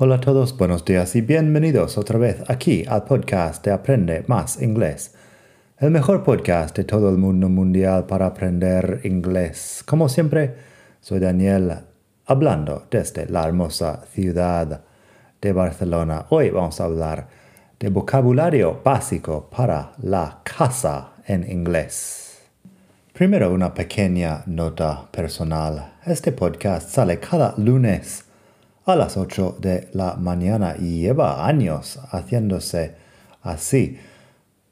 Hola a todos, buenos días y bienvenidos otra vez aquí al podcast de Aprende Más Inglés, el mejor podcast de todo el mundo mundial para aprender inglés. Como siempre, soy Daniel, hablando desde la hermosa ciudad de Barcelona. Hoy vamos a hablar de vocabulario básico para la casa en inglés. Primero una pequeña nota personal. Este podcast sale cada lunes a las 8 de la mañana y lleva años haciéndose así.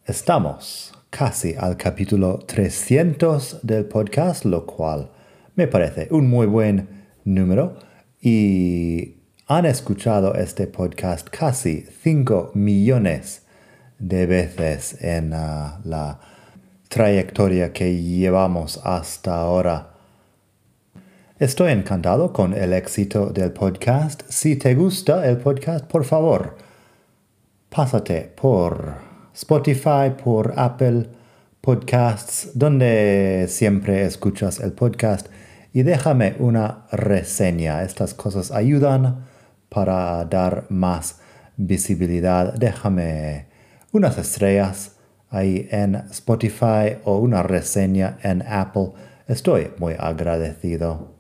Estamos casi al capítulo 300 del podcast, lo cual me parece un muy buen número y han escuchado este podcast casi 5 millones de veces en uh, la trayectoria que llevamos hasta ahora. Estoy encantado con el éxito del podcast. Si te gusta el podcast, por favor, pásate por Spotify, por Apple Podcasts, donde siempre escuchas el podcast y déjame una reseña. Estas cosas ayudan para dar más visibilidad. Déjame unas estrellas ahí en Spotify o una reseña en Apple. Estoy muy agradecido.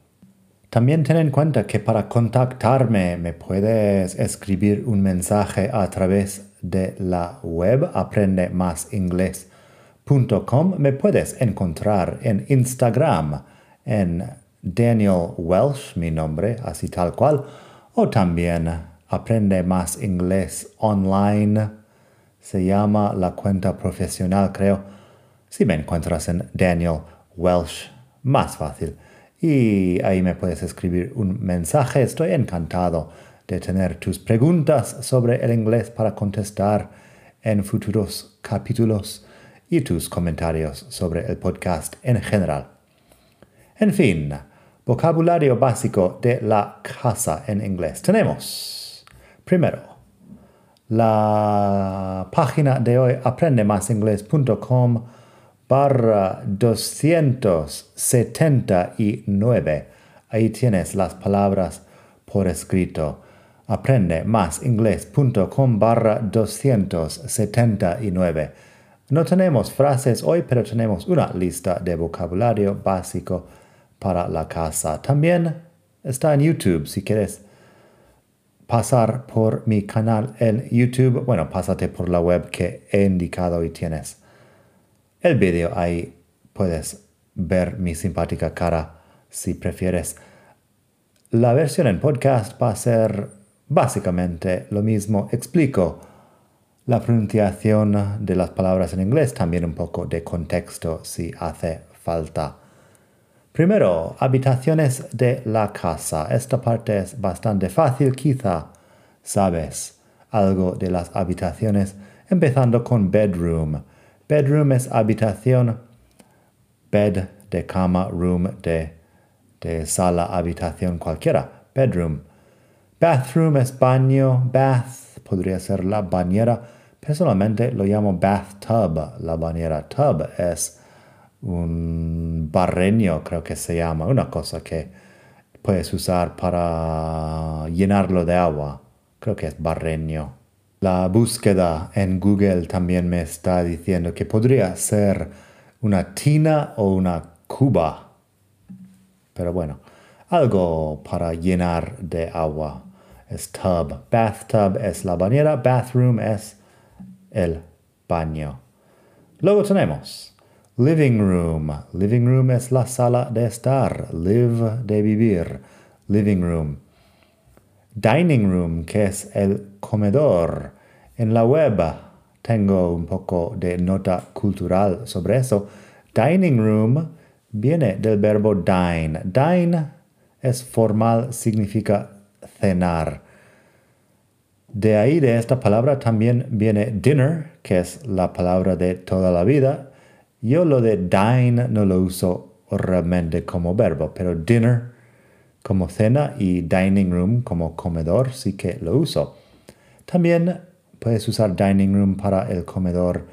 También ten en cuenta que para contactarme me puedes escribir un mensaje a través de la web aprendemasingles.com. Me puedes encontrar en Instagram en Daniel Welsh, mi nombre, así tal cual, o también Aprende Más Inglés Online. Se llama la cuenta profesional, creo. Si me encuentras en Daniel Welsh, más fácil y ahí me puedes escribir un mensaje. Estoy encantado de tener tus preguntas sobre el inglés para contestar en futuros capítulos y tus comentarios sobre el podcast en general. En fin, vocabulario básico de la casa en inglés. Tenemos, primero, la página de hoy aprendemasingles.com barra 279. Ahí tienes las palabras por escrito. Aprende más inglés.com barra 279. No tenemos frases hoy, pero tenemos una lista de vocabulario básico para la casa. También está en YouTube si quieres pasar por mi canal en YouTube. Bueno, pásate por la web que he indicado y tienes el vídeo. Ahí puedes ver mi simpática cara si prefieres. La versión en podcast va a ser básicamente lo mismo. Explico la pronunciación de las palabras en inglés, también un poco de contexto si hace falta. Primero, habitaciones de la casa. Esta parte es bastante fácil, quizá sabes algo de las habitaciones, empezando con bedroom. Bedroom es habitación. Bed de cama, room de, de sala, habitación cualquiera. Bedroom. Bathroom es baño. Bath podría ser la bañera. Personalmente lo llamo bathtub, la bañera. Tub es un barreño, creo que se llama, una cosa que puedes usar para llenarlo de agua. Creo que es barreño. La búsqueda en Google también me está diciendo que podría ser una tina o una cuba. Pero bueno, algo para llenar de agua. Es tub. Bathtub es la bañera. Bathroom es el baño. Luego tenemos living room. Living room es la sala de estar. Live de vivir. Living room dining room, que es el comedor. En la web tengo un poco de nota cultural sobre eso. Dining room viene del verbo dine. Dine es formal, significa cenar. De ahí de esta palabra también viene dinner, que es la palabra de toda la vida. Yo lo de dine no lo uso realmente como verbo, pero dinner como cena y dining room como comedor sí que lo uso. También puedes usar dining room para el comedor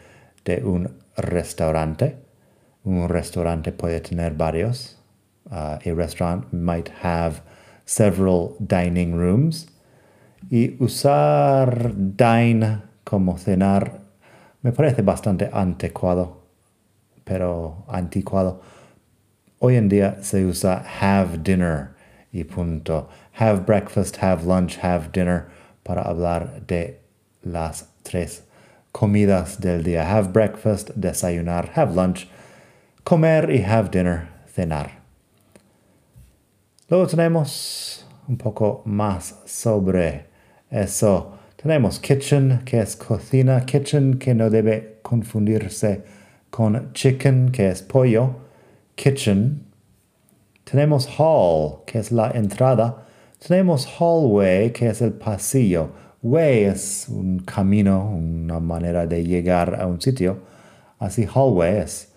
de un restaurante. Un restaurante puede tener varios. A restaurant might have several dining rooms. Y usar dine como cenar me parece bastante anticuado, pero anticuado. Hoy en día se usa have dinner y punto. Have breakfast, have lunch, have dinner para hablar de las tres comidas del día. Have breakfast, desayunar, have lunch, comer y have dinner, cenar. Luego tenemos un poco más sobre eso. Tenemos kitchen, que es cocina, kitchen, que no debe confundirse con chicken, que es pollo. Kitchen. Tenemos hall, que es la entrada. Tenemos hallway, que es el pasillo. Way es un camino, una manera de llegar a un sitio. Así hallway es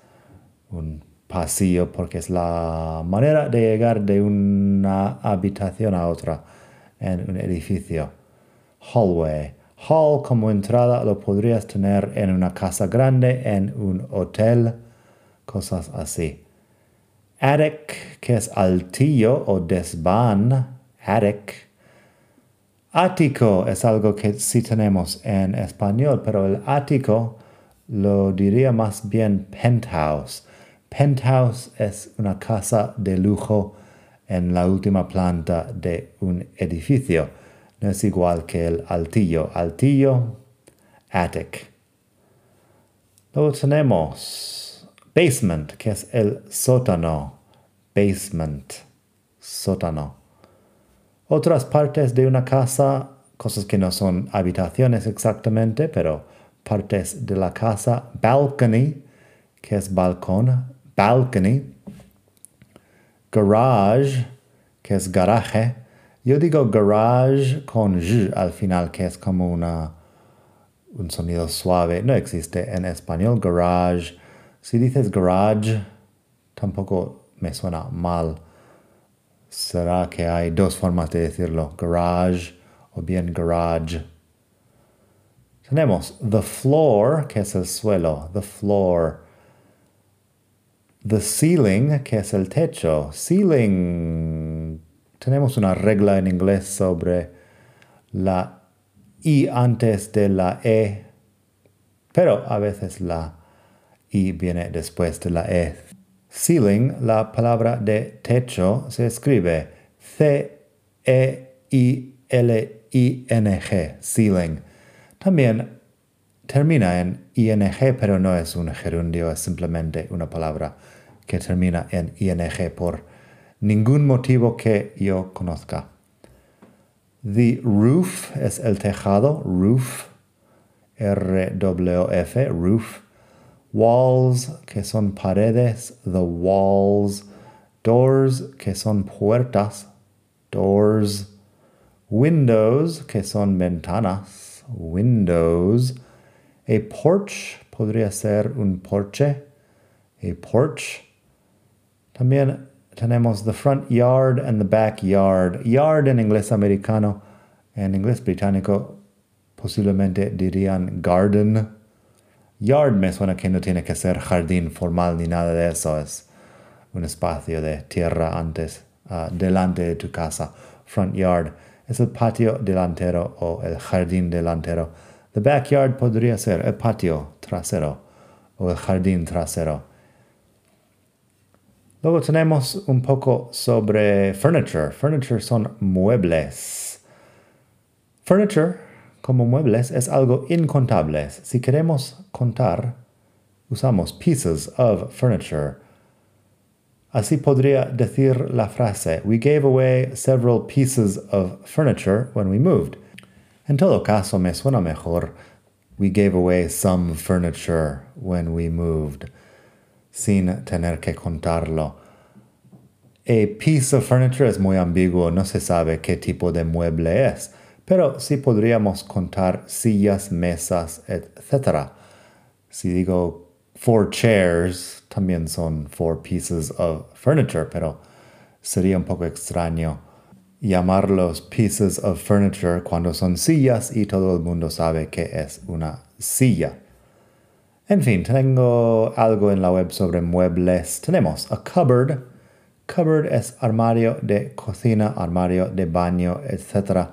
un pasillo porque es la manera de llegar de una habitación a otra en un edificio. Hallway. Hall como entrada lo podrías tener en una casa grande, en un hotel, cosas así. Attic, que es altillo o desván. Attic. Ático es algo que sí tenemos en español, pero el ático lo diría más bien penthouse. Penthouse es una casa de lujo en la última planta de un edificio. No es igual que el altillo. Altillo, attic. Luego tenemos basement, que es el sótano. Basement, sótano. Otras partes de una casa, cosas que no son habitaciones exactamente, pero partes de la casa. Balcony, que es balcón. Balcony. Garage, que es garaje. Yo digo garage con j al final, que es como una, un sonido suave. No existe en español garage. Si dices garage, tampoco me suena mal. Será que hay dos formas de decirlo, garage o bien garage. Tenemos the floor, que es el suelo, the floor. The ceiling, que es el techo. Ceiling. Tenemos una regla en inglés sobre la I antes de la E, pero a veces la I viene después de la E. Ceiling, la palabra de techo, se escribe C-E-I-L-I-N-G, ceiling. También termina en ing, pero no es un gerundio, es simplemente una palabra que termina en ing por ningún motivo que yo conozca. The roof es el tejado, roof, R-W-F, roof. Walls, que son paredes, the walls. Doors, que son puertas, doors. Windows, que son ventanas, windows. A porch podría ser un porche, a porch. También tenemos the front yard and the back yard. Yard en inglés americano, en inglés británico posiblemente dirían garden. Yard me suena que no tiene que ser jardín formal ni nada de eso, es un espacio de tierra antes, uh, delante de tu casa. Front yard es el patio delantero o el jardín delantero. The backyard podría ser el patio trasero o el jardín trasero. Luego tenemos un poco sobre furniture. Furniture son muebles. Furniture, como muebles, es algo incontable. Si queremos contar, usamos pieces of furniture. Así podría decir la frase, We gave away several pieces of furniture when we moved. En todo caso, me suena mejor, We gave away some furniture when we moved sin tener que contarlo. A piece of furniture es muy ambiguo, no se sabe qué tipo de mueble es, pero sí podríamos contar sillas, mesas, etc. Si digo four chairs, también son four pieces of furniture, pero sería un poco extraño llamarlos pieces of furniture cuando son sillas y todo el mundo sabe que es una silla. En fin, tengo algo en la web sobre muebles. Tenemos a cupboard. Cupboard es armario de cocina, armario de baño, etc.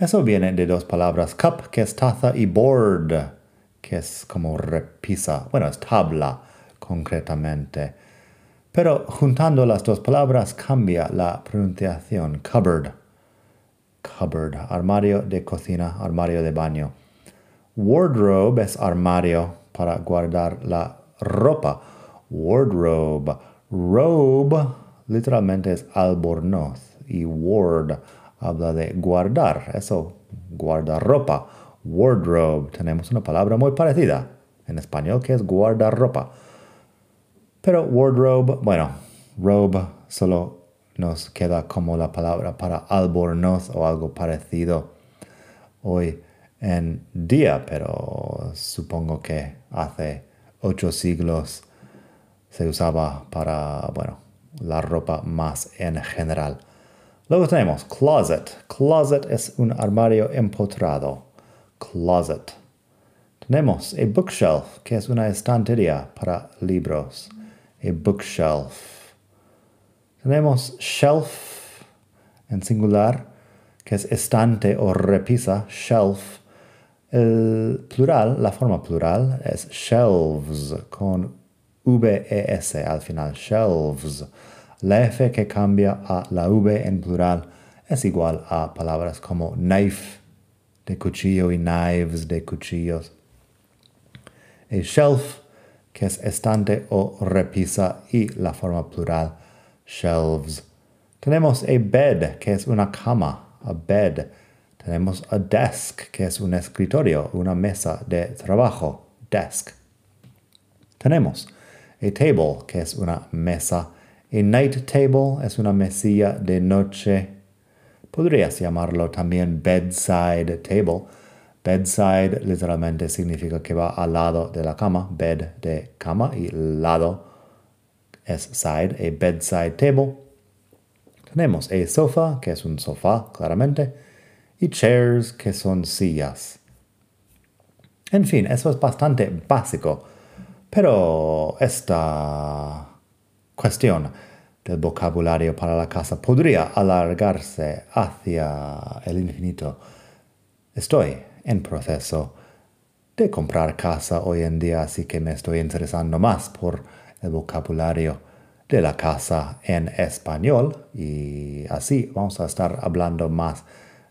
Eso viene de dos palabras cup, que es taza, y board, que es como repisa. Bueno, es tabla, concretamente. Pero juntando las dos palabras cambia la pronunciación. Cupboard. Cupboard. Armario de cocina, armario de baño. Wardrobe es armario para guardar la ropa. Wardrobe. Robe literalmente es albornoz. Y ward habla de guardar. Eso, guardar ropa. Wardrobe. Tenemos una palabra muy parecida en español que es guardar ropa. Pero wardrobe, bueno, robe solo nos queda como la palabra para albornoz o algo parecido hoy en día, pero supongo que hace ocho siglos se usaba para, bueno, la ropa más en general. Luego tenemos closet. Closet es un armario empotrado. Closet. Tenemos a bookshelf, que es una estantería para libros a bookshelf. Tenemos shelf en singular, que es estante o repisa, shelf. El plural, la forma plural, es shelves, con VES al final, shelves. La F que cambia a la V en plural es igual a palabras como knife de cuchillo y knives de cuchillos. A shelf que es estante o repisa y la forma plural, shelves. Tenemos a bed, que es una cama, a bed. Tenemos a desk, que es un escritorio, una mesa de trabajo, desk. Tenemos a table, que es una mesa. A night table es una mesilla de noche. Podrías llamarlo también bedside table Bedside literalmente significa que va al lado de la cama, bed de cama y lado es side, a bedside table. Tenemos a sofa, que es un sofá, claramente, y chairs, que son sillas. En fin, eso es bastante básico, pero esta cuestión del vocabulario para la casa podría alargarse hacia el infinito. Estoy en proceso de comprar casa hoy en día, así que me estoy interesando más por el vocabulario de la casa en español y así vamos a estar hablando más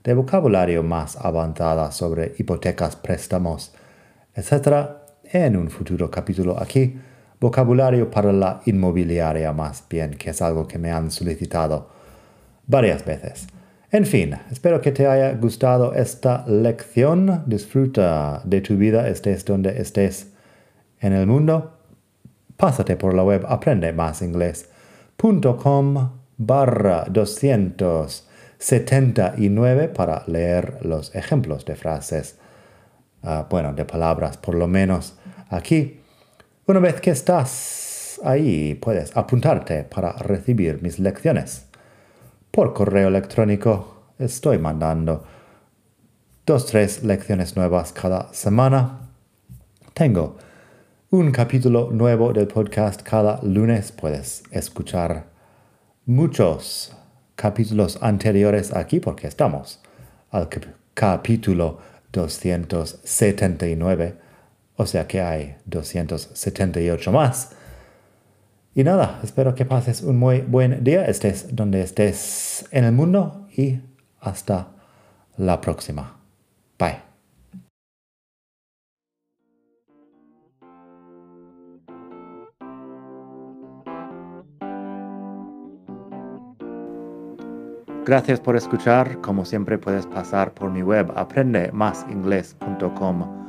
de vocabulario más avanzada sobre hipotecas, préstamos, etc. en un futuro capítulo aquí. Vocabulario para la inmobiliaria más bien, que es algo que me han solicitado varias veces. En fin, espero que te haya gustado esta lección. Disfruta de tu vida, estés donde estés en el mundo. Pásate por la web aprendemásinglés.com barra 279 para leer los ejemplos de frases, ah, bueno, de palabras, por lo menos aquí. Una vez que estás ahí, puedes apuntarte para recibir mis lecciones por correo electrónico estoy mandando dos, tres lecciones nuevas cada semana. Tengo un capítulo nuevo del podcast cada lunes. Puedes escuchar muchos capítulos anteriores aquí porque estamos al capítulo 279. O sea que hay 278 más. Y nada, espero que pases un muy buen día, estés donde estés en el mundo y hasta la próxima. Bye. Gracias por escuchar. Como siempre puedes pasar por mi web aprendemasingles.com.